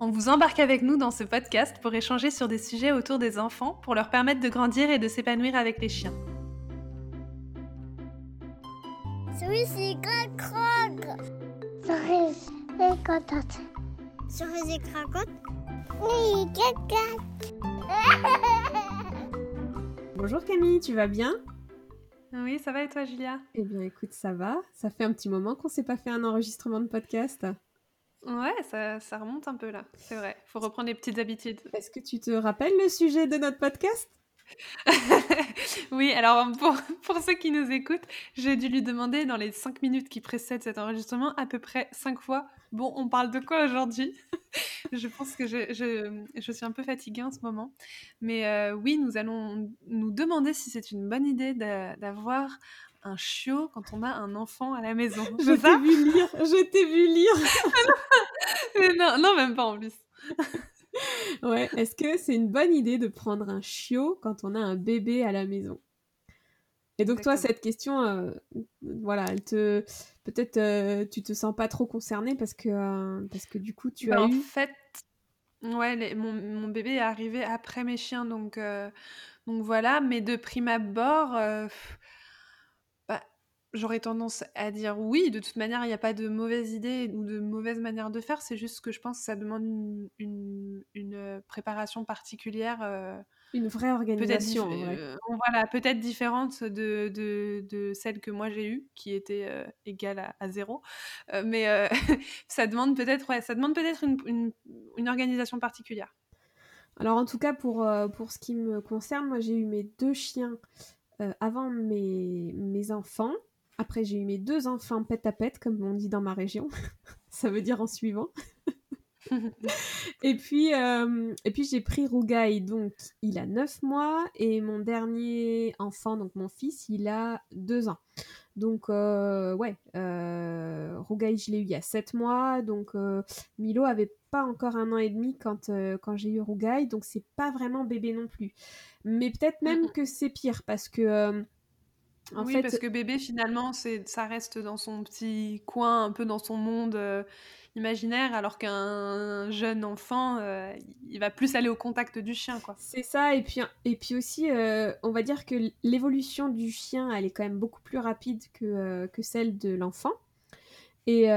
On vous embarque avec nous dans ce podcast pour échanger sur des sujets autour des enfants, pour leur permettre de grandir et de s'épanouir avec les chiens. Bonjour Camille, tu vas bien? Oui, ça va et toi Julia? Eh bien écoute, ça va. Ça fait un petit moment qu'on s'est pas fait un enregistrement de podcast. Ouais, ça, ça remonte un peu là, c'est vrai. Faut reprendre les petites habitudes. Est-ce que tu te rappelles le sujet de notre podcast? Oui, alors pour, pour, ceux qui nous écoutent, j'ai dû lui demander dans les 5 minutes qui précèdent cet enregistrement à peu près 5 fois Bon, on parle de quoi aujourd'hui? Je pense que je, je, je, suis un peu fatiguée en ce moment. Mais euh, oui, nous allons nous demander si c'est une bonne idée d'avoir un chiot quand on a un enfant à la maison. Je t'ai vu lire, je t'ai vu lire. non, non, même pas en plus. ouais, est-ce que c'est une bonne idée de prendre un chiot quand on a un bébé à la maison? Et donc toi, cette question, euh, voilà, elle te, peut-être, euh, tu te sens pas trop concernée parce que, euh, parce que du coup, tu bah, as en eu. fait, ouais, mon, mon, bébé est arrivé après mes chiens, donc, donc voilà. Mais de prime abord J'aurais tendance à dire oui. De toute manière, il n'y a pas de mauvaise idée ou de mauvaise manière de faire. C'est juste que je pense que ça demande une, une, une euh, préparation particulière. Euh, une vraie organisation. Peut euh, voilà, peut-être différente de, de, de, celle que moi j'ai eue, qui était euh, égale à, à zéro. Mais ça demande peut-être ouais, ça demande peut-être une, une, organisation particulière. Alors en tout cas, pour, pour ce qui me concerne, moi j'ai eu mes deux chiens avant mes, mes enfants. Après, j'ai eu mes deux enfants pète à pète, comme on dit dans ma région. Ça veut dire en suivant. et puis, euh, et puis j'ai pris Rougaï, donc il a 9 mois, et mon dernier enfant, donc mon fils, il a 2 ans. Donc, euh, ouais, euh, Rougaï, je l'ai eu il y a 7 mois, donc euh, Milo avait pas encore un an et demi quand, quand j'ai eu Rougaï, donc c'est pas vraiment bébé non plus. Mais peut-être même que c'est pire, parce que en oui, fait... parce que bébé, finalement, c'est, ça reste dans son petit coin, un peu dans son monde euh, imaginaire, alors qu'un jeune enfant, euh, il va plus aller au contact du chien, quoi. C'est ça, et puis, et puis aussi, euh, on va dire que l'évolution du chien, elle est quand même beaucoup plus rapide que, que celle de l'enfant. Et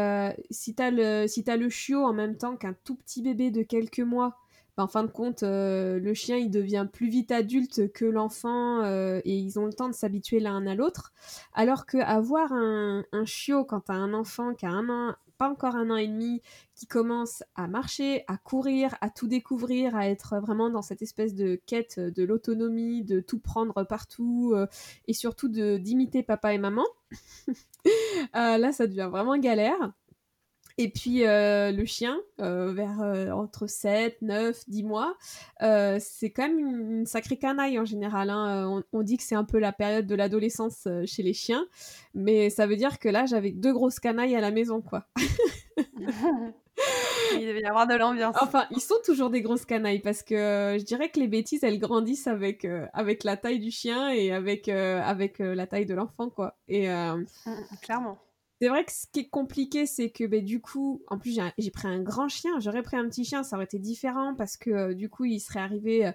si t'as le, si as le chiot en même temps qu'un tout petit bébé de quelques mois, bah, en fin de compte, euh, le chien il devient plus vite adulte que l'enfant euh, et ils ont le temps de s'habituer l'un à l'autre. Alors que avoir un, un chiot quand t'as un enfant qui a un an, pas encore un an et demi, qui commence à marcher, à courir, à tout découvrir, à être vraiment dans cette espèce de quête de l'autonomie, de tout prendre partout euh, et surtout d'imiter papa et maman. Là, ça devient vraiment galère. Et puis euh, le chien, euh, vers euh, entre 7, 9, 10 mois, c'est quand même une, une, sacrée canaille en général. Hein. On, on, dit que c'est un peu la période de l'adolescence chez les chiens, mais ça veut dire que là, j'avais deux grosses canailles à la maison, quoi. Il devait y avoir de l'ambiance. Enfin, ils sont toujours des grosses canailles parce que euh, je dirais que les bêtises, elles grandissent avec euh, avec la taille du chien et avec euh, avec la taille de l'enfant, quoi. Et mmh, clairement. C'est vrai que ce qui est compliqué, c'est que bah, du coup, en plus j'ai pris un grand chien, j'aurais pris un petit chien, ça aurait été différent parce que euh, du coup il serait arrivé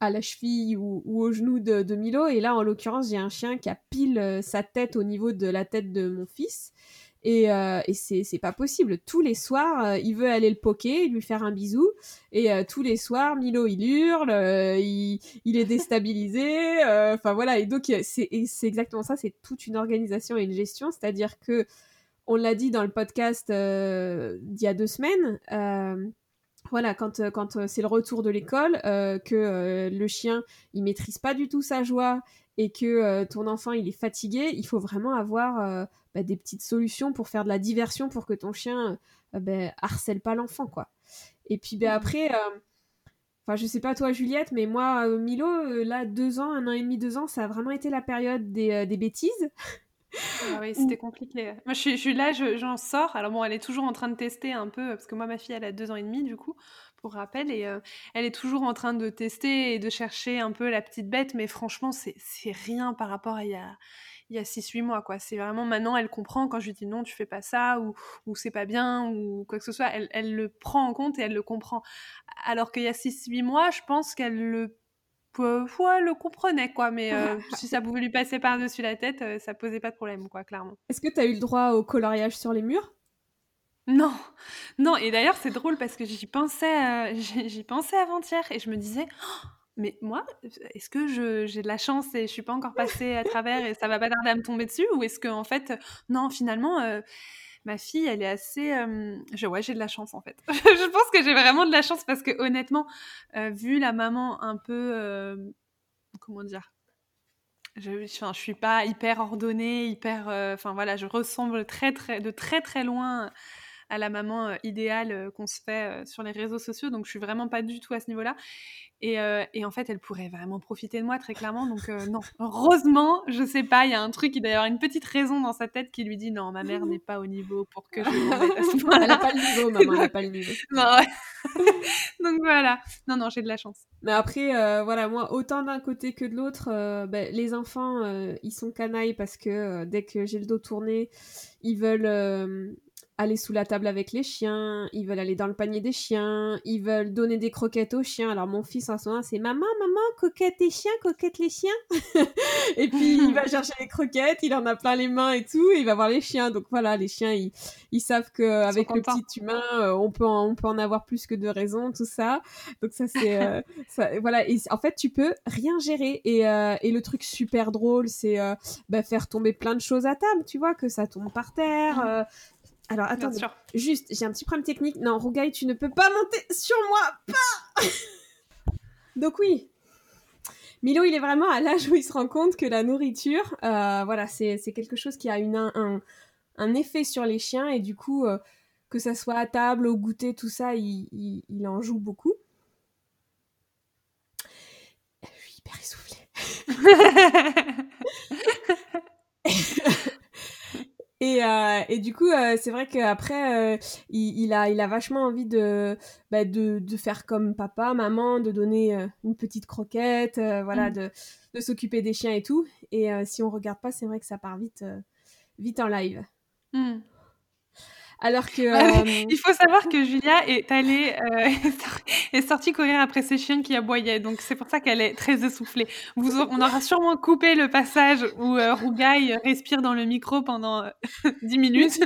à la cheville ou, au genou de, Milo. Et là, en l'occurrence, j'ai un chien qui a pile euh, sa tête au niveau de la tête de mon fils. Et, euh, c'est pas possible. Tous les soirs, euh, il veut aller le poker, lui faire un bisou. Et euh, tous les soirs, Milo, il hurle, euh, il, il, est déstabilisé. Enfin voilà. Et donc, c'est exactement ça. C'est toute une organisation et une gestion. C'est-à-dire que, on l'a dit dans le podcast d'il y a deux semaines, voilà, quand, quand c'est le retour de l'école, euh, que euh, le chien, il maîtrise pas du tout sa joie et que euh, ton enfant, il est fatigué, il faut vraiment avoir bah, des petites solutions pour faire de la diversion pour que ton chien bah, harcèle pas l'enfant, quoi. Et puis bah, après, Enfin, je sais pas toi, Juliette, mais moi, Milo, là, deux ans, un an et demi, deux ans, ça a vraiment été la période des, des bêtises. Ah oui, c'était compliqué. Moi, je suis, je suis là, j'en sors. Alors bon, elle est toujours en train de tester un peu, parce que moi, ma fille, elle a deux ans et demi, du coup, pour rappel, et elle est toujours en train de tester et de chercher un peu la petite bête, mais franchement, c'est rien par rapport à il y a, il y a 6-8 mois, quoi. C'est vraiment maintenant, elle comprend quand je lui dis non, tu fais pas ça, ou, ou c'est pas bien, ou quoi que ce soit, elle, elle, le prend en compte et elle le comprend. Alors qu'il y a 6-8 mois, je pense qu'elle le ouais, le comprenait, quoi. Mais euh, si ça pouvait lui passer par-dessus la tête, euh, ça posait pas de problème, quoi, clairement. Est-ce que tu as eu le droit au coloriage sur les murs? Non, non. Et d'ailleurs, c'est drôle parce que j'y pensais, euh, j'y pensais avant-hier et je me disais, «Oh, mais moi, est-ce que j'ai de la chance et je suis pas encore passée à travers et ça va pas tarder à me tomber dessus Ou est-ce que, en fait, non, finalement, euh, ma fille, elle est assez. Euh, je, ouais, j'ai de la chance, en fait. je pense que j'ai vraiment de la chance parce que, honnêtement, euh, vu la maman un peu. comment dire je, enfin, je suis pas hyper ordonnée, hyper. Enfin, voilà, je ressemble très, très, de très, très loin à la maman idéale qu'on se fait sur les réseaux sociaux. Donc, je suis vraiment pas du tout à ce niveau-là. Et, et, en fait, elle pourrait vraiment profiter de moi très clairement. Donc non, heureusement, je sais pas, il y a un truc, il doit y avoir une petite raison dans sa tête qui lui dit non, ma mère n'est pas au niveau pour que je Elle n'a pas le niveau, maman, elle n'a pas le niveau. non, ouais. donc voilà, non, non, j'ai de la chance. Mais après, voilà, moi, autant d'un côté que de l'autre, ben, les enfants, ils sont canailles parce que dès que j'ai le dos tourné, ils veulent aller sous la table avec les chiens, ils veulent aller dans le panier des chiens, ils veulent donner des croquettes aux chiens. Alors mon fils en ce moment c'est maman, maman, coquette les chiens, coquette les chiens. et puis il va chercher les croquettes, il en a plein les mains et tout, et il va voir les chiens. Donc voilà, les chiens ils, ils savent qu'avec le petit humain, euh, on, peut en, on peut en avoir plus que deux raisons, tout ça. Donc ça c'est... Euh, voilà, et en fait tu peux rien gérer. Et, euh, et le truc super drôle c'est bah, faire tomber plein de choses à table, tu vois, que ça tombe par terre. Alors attends, juste, j'ai un petit problème technique. Non, Rougaï, tu ne peux pas monter sur moi, pas Donc oui, Milo, il est vraiment à l'âge où il se rend compte que la nourriture, euh, voilà, c'est quelque chose qui a une, un, un, effet sur les chiens et du coup, euh, que ça soit à table, au goûter, tout ça, il, il, en joue beaucoup. Je suis hyper essoufflée. Et, euh, et, du coup, euh, c'est vrai qu'après, euh, il, il, a, il a vachement envie de, bah, de, de, faire comme papa, maman, de donner une petite croquette, voilà, mm. de, de s'occuper des chiens et tout. Et si on regarde pas, c'est vrai que ça part vite, vite en live. Mm. Alors que. Euh, il faut savoir que Julia est allée, euh, est sortie courir après ses chiens qui aboyaient. Donc c'est pour ça qu'elle est très essoufflée. Vous, on aura sûrement coupé le passage où euh, Rougaï respire dans le micro pendant 10 minutes.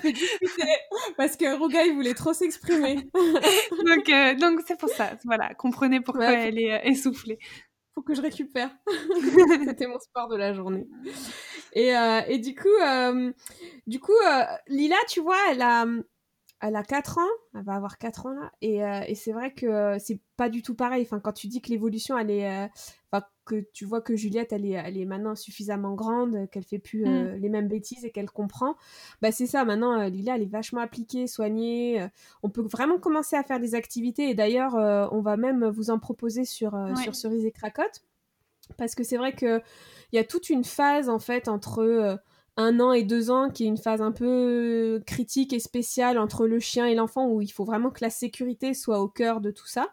parce que Rougaï voulait trop s'exprimer. donc donc c'est pour ça. Voilà, comprenez pourquoi elle est essoufflée. Faut que je récupère. C'était mon sport de la journée. Et, et du coup, du coup Lila, tu vois, elle a elle a 4 ans, elle va avoir 4 ans là, et, euh, et c'est vrai que c'est pas du tout pareil. Enfin, quand tu dis que l'évolution, elle est, euh, enfin, que tu vois que Juliette, elle est, elle est maintenant suffisamment grande, qu'elle fait plus euh, mm. les mêmes bêtises et qu'elle comprend, bah c'est ça. Maintenant, Lila, elle est vachement appliquée, soignée. on peut vraiment commencer à faire des activités, et d'ailleurs, on va même vous en proposer sur, sur Cerise et Cracotte, parce que c'est vrai que il y a toute une phase en fait entre un an et deux ans, qui est une phase un peu critique et spéciale entre le chien et l'enfant, où il faut vraiment que la sécurité soit au cœur de tout ça.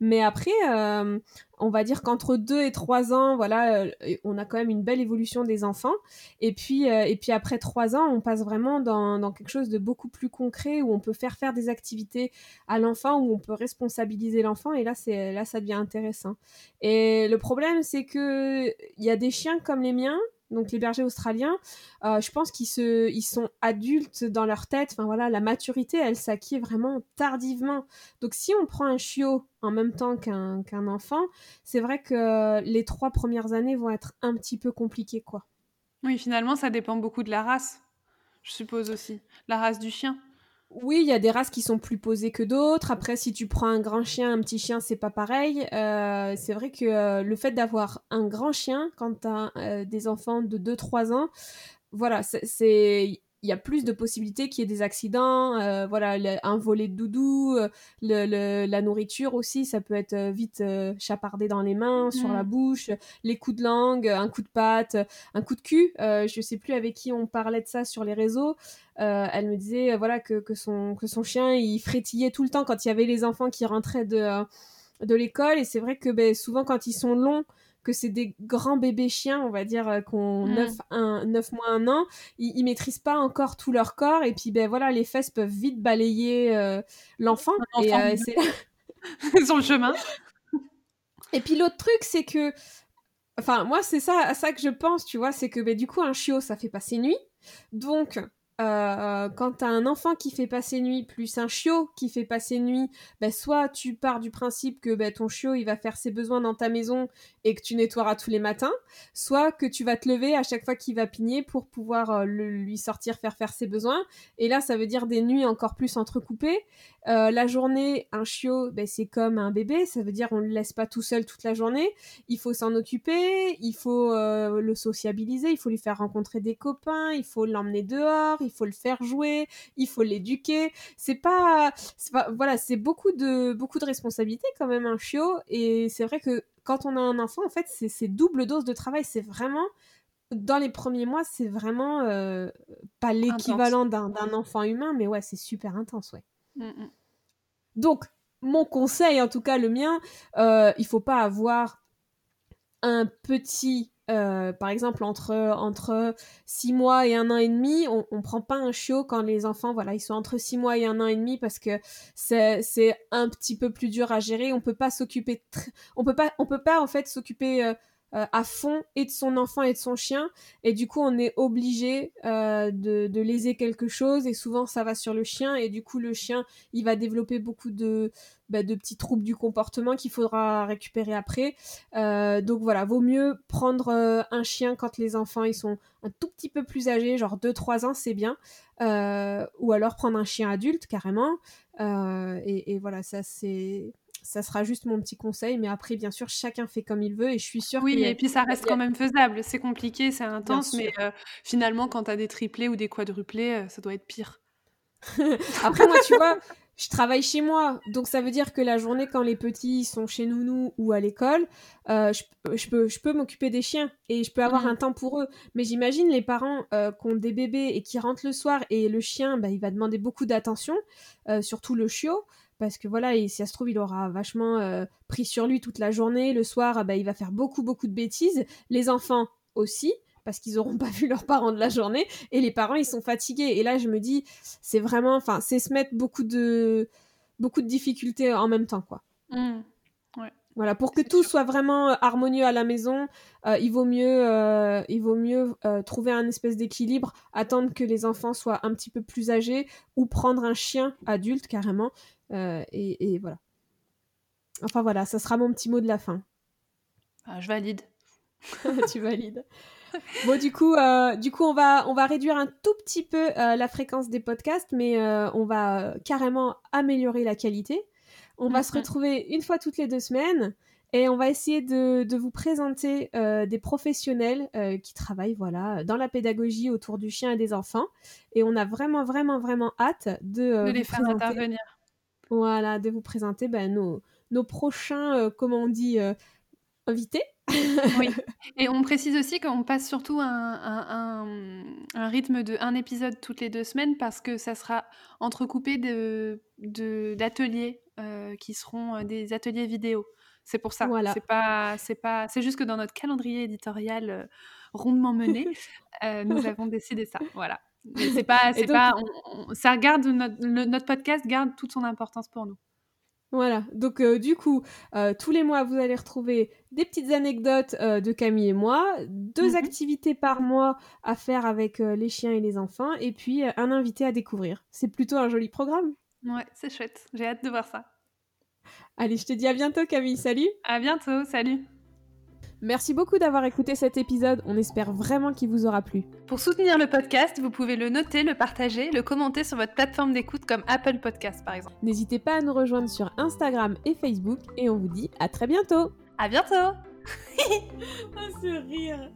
Mais après, euh, on va dire qu'entre deux et trois ans, voilà, euh, on a quand même une belle évolution des enfants. Et puis, euh, et puis après trois ans, on passe vraiment dans, dans, quelque chose de beaucoup plus concret, où on peut faire faire des activités à l'enfant, où on peut responsabiliser l'enfant. Et là, c'est là, ça devient intéressant. Et le problème, c'est que il y a des chiens comme les miens donc les bergers australiens, euh, je pense qu'ils se, ils sont adultes dans leur tête. Enfin voilà, la maturité, elle s'acquiert vraiment tardivement. Donc si on prend un chiot en même temps qu'un enfant, c'est vrai que les trois premières années vont être un petit peu compliquées, quoi. Oui, finalement, ça dépend beaucoup de la race, je suppose aussi, la race du chien. Oui, il y a des races qui sont plus posées que d'autres. Après, si tu prends un grand chien, un petit chien, c'est pas pareil. Euh, c'est vrai que euh, le fait d'avoir un grand chien quand tu euh, des enfants de 2-3 ans, voilà, c'est il y a plus de possibilités qu'il y ait des accidents, euh, voilà, un volet de doudou, euh, le, la nourriture aussi, ça peut être vite chapardé dans les mains, sur la mm. bouche, les coups de langue, un coup de patte, un coup de cul. je sais plus avec qui on parlait de ça sur les réseaux. elle me disait voilà que, que, son, que son chien il frétillait tout le temps quand il y avait les enfants qui rentraient de, de l'école. Et c'est vrai que ben, souvent quand ils sont longs que c'est des grands bébés chiens, on va dire, qu'on 9, mm. 9 mois, 1 an, ils, ils, maîtrisent pas encore tout leur corps, et puis ben voilà, les fesses peuvent vite balayer euh, l'enfant, et euh, c'est... sur le chemin. Et puis l'autre truc, c'est que, enfin, moi, c'est ça, à ça que je pense, tu vois, c'est que ben, du coup, un chiot, ça fait passer nuit, donc euh, quand t'as un enfant qui fait passer nuit plus un chiot qui fait passer nuit, ben soit tu pars du principe que ben, ton chiot il va faire ses besoins dans ta maison et que tu nettoieras tous les matins, soit que tu vas te lever à chaque fois qu'il va pigner pour pouvoir euh, lui sortir faire faire ses besoins. Et là ça veut dire des nuits encore plus entrecoupées. Euh, la journée, un chiot, ben, c'est comme un bébé, ça veut dire on le laisse pas tout seul toute la journée. Il faut s'en occuper, il faut euh, le sociabiliser, il faut lui faire rencontrer des copains, il faut l'emmener dehors, il faut le faire jouer, il faut l'éduquer. C'est pas, pas, voilà, c'est beaucoup de beaucoup de responsabilités quand même un chiot. Et c'est vrai que quand on a un enfant, en fait, c'est double dose de travail. C'est vraiment dans les premiers mois, c'est vraiment euh, pas l'équivalent d'un enfant humain, mais ouais, c'est super intense, ouais. Mm, mm. Donc, mon conseil, en tout cas le mien, euh, il faut pas avoir un petit, euh, par exemple entre entre six mois et un an et demi, on, on prend pas un chiot quand les enfants, voilà, ils sont entre six mois et un an et demi parce que c'est un petit peu plus dur à gérer. On peut pas s'occuper, on peut pas, peut pas en fait s'occuper euh, euh, à fond et de son enfant et de son chien. Et du coup, on est obligé euh, de, de, léser quelque chose. Et souvent, ça va sur le chien. Et du coup, le chien, il va développer beaucoup de, bah, de petits troubles du comportement qu'il faudra récupérer après. Euh, donc voilà, vaut mieux prendre un chien quand les enfants ils sont un tout petit peu plus âgés, genre 2-3 ans, c'est bien. ou alors prendre un chien adulte carrément. Et, et, voilà, ça c'est ça sera juste mon petit conseil, mais après, bien sûr, chacun fait comme il veut et je suis sûre Oui, et puis ça reste quand même faisable. C'est compliqué, c'est intense, mais euh, finalement, quand tu as des triplés ou des quadruplés, euh, ça doit être pire. après, moi, tu vois, je travaille chez moi, donc ça veut dire que la journée, quand les petits sont chez nous ou à l'école, euh, je, peux, je peux m'occuper des chiens et je peux avoir mmh un temps pour eux. Mais j'imagine les parents qui ont des bébés et qui rentrent le soir et le chien, bah, il va demander beaucoup d'attention, surtout le chiot parce que voilà, et si ça se trouve, il aura vachement euh, pris sur lui toute la journée. Le soir, ah bah, il va faire beaucoup, beaucoup de bêtises. Les enfants aussi, parce qu'ils n'auront pas vu leurs parents de la journée. Et les parents, ils sont fatigués. Et là, je me dis, c'est vraiment, enfin, c'est se mettre beaucoup de, beaucoup de difficultés en même temps, quoi. Mmh. Voilà, pour que tout soit vraiment euh, harmonieux à la maison, euh, il vaut mieux, il vaut mieux trouver un espèce d'équilibre, attendre que les enfants soient un petit peu plus âgés ou prendre un chien adulte carrément euh, et, voilà. Enfin voilà, ça sera mon petit mot de la fin. Ah, je valide. tu valides. Bon, du coup, euh, du coup on, va, on va réduire un tout petit peu euh, la fréquence des podcasts, mais on va carrément améliorer la qualité. On va se retrouver une fois toutes les deux semaines et on va essayer de, de vous présenter des professionnels qui travaillent voilà, dans la pédagogie autour du chien et des enfants. Et on a vraiment, vraiment, vraiment hâte de, de les faire intervenir. Voilà, de vous présenter ben, nos, nos, prochains, euh, comment on dit, euh, invités. oui, et on précise aussi qu'on passe surtout un, un, un, rythme de un épisode toutes les deux semaines parce que ça sera entrecoupé d'ateliers de, d'ateliers euh, qui seront des ateliers vidéo. C'est pour ça. Voilà. C'est pas, c'est pas, c'est juste que dans notre calendrier éditorial rondement mené, nous avons décidé ça. Voilà. C'est pas, c'est pas, ça garde notre, podcast garde toute son importance pour nous. Voilà, donc euh, du coup, euh, tous les mois, vous allez retrouver des petites anecdotes euh, de Camille et moi, deux mhm. activités par mois à faire avec les chiens et les enfants, et puis un invité à découvrir. C'est plutôt un joli programme. Ouais, c'est chouette. J'ai hâte de voir ça. Allez, je te dis à bientôt Camille, salut À bientôt, salut Merci beaucoup d'avoir écouté cet épisode, on espère vraiment qu'il vous aura plu. Pour soutenir le podcast, vous pouvez le noter, le partager, le commenter sur votre plateforme d'écoute comme Apple Podcast par exemple. N'hésitez pas à nous rejoindre sur Instagram et Facebook et on vous dit à très bientôt. À bientôt. ah, ce rire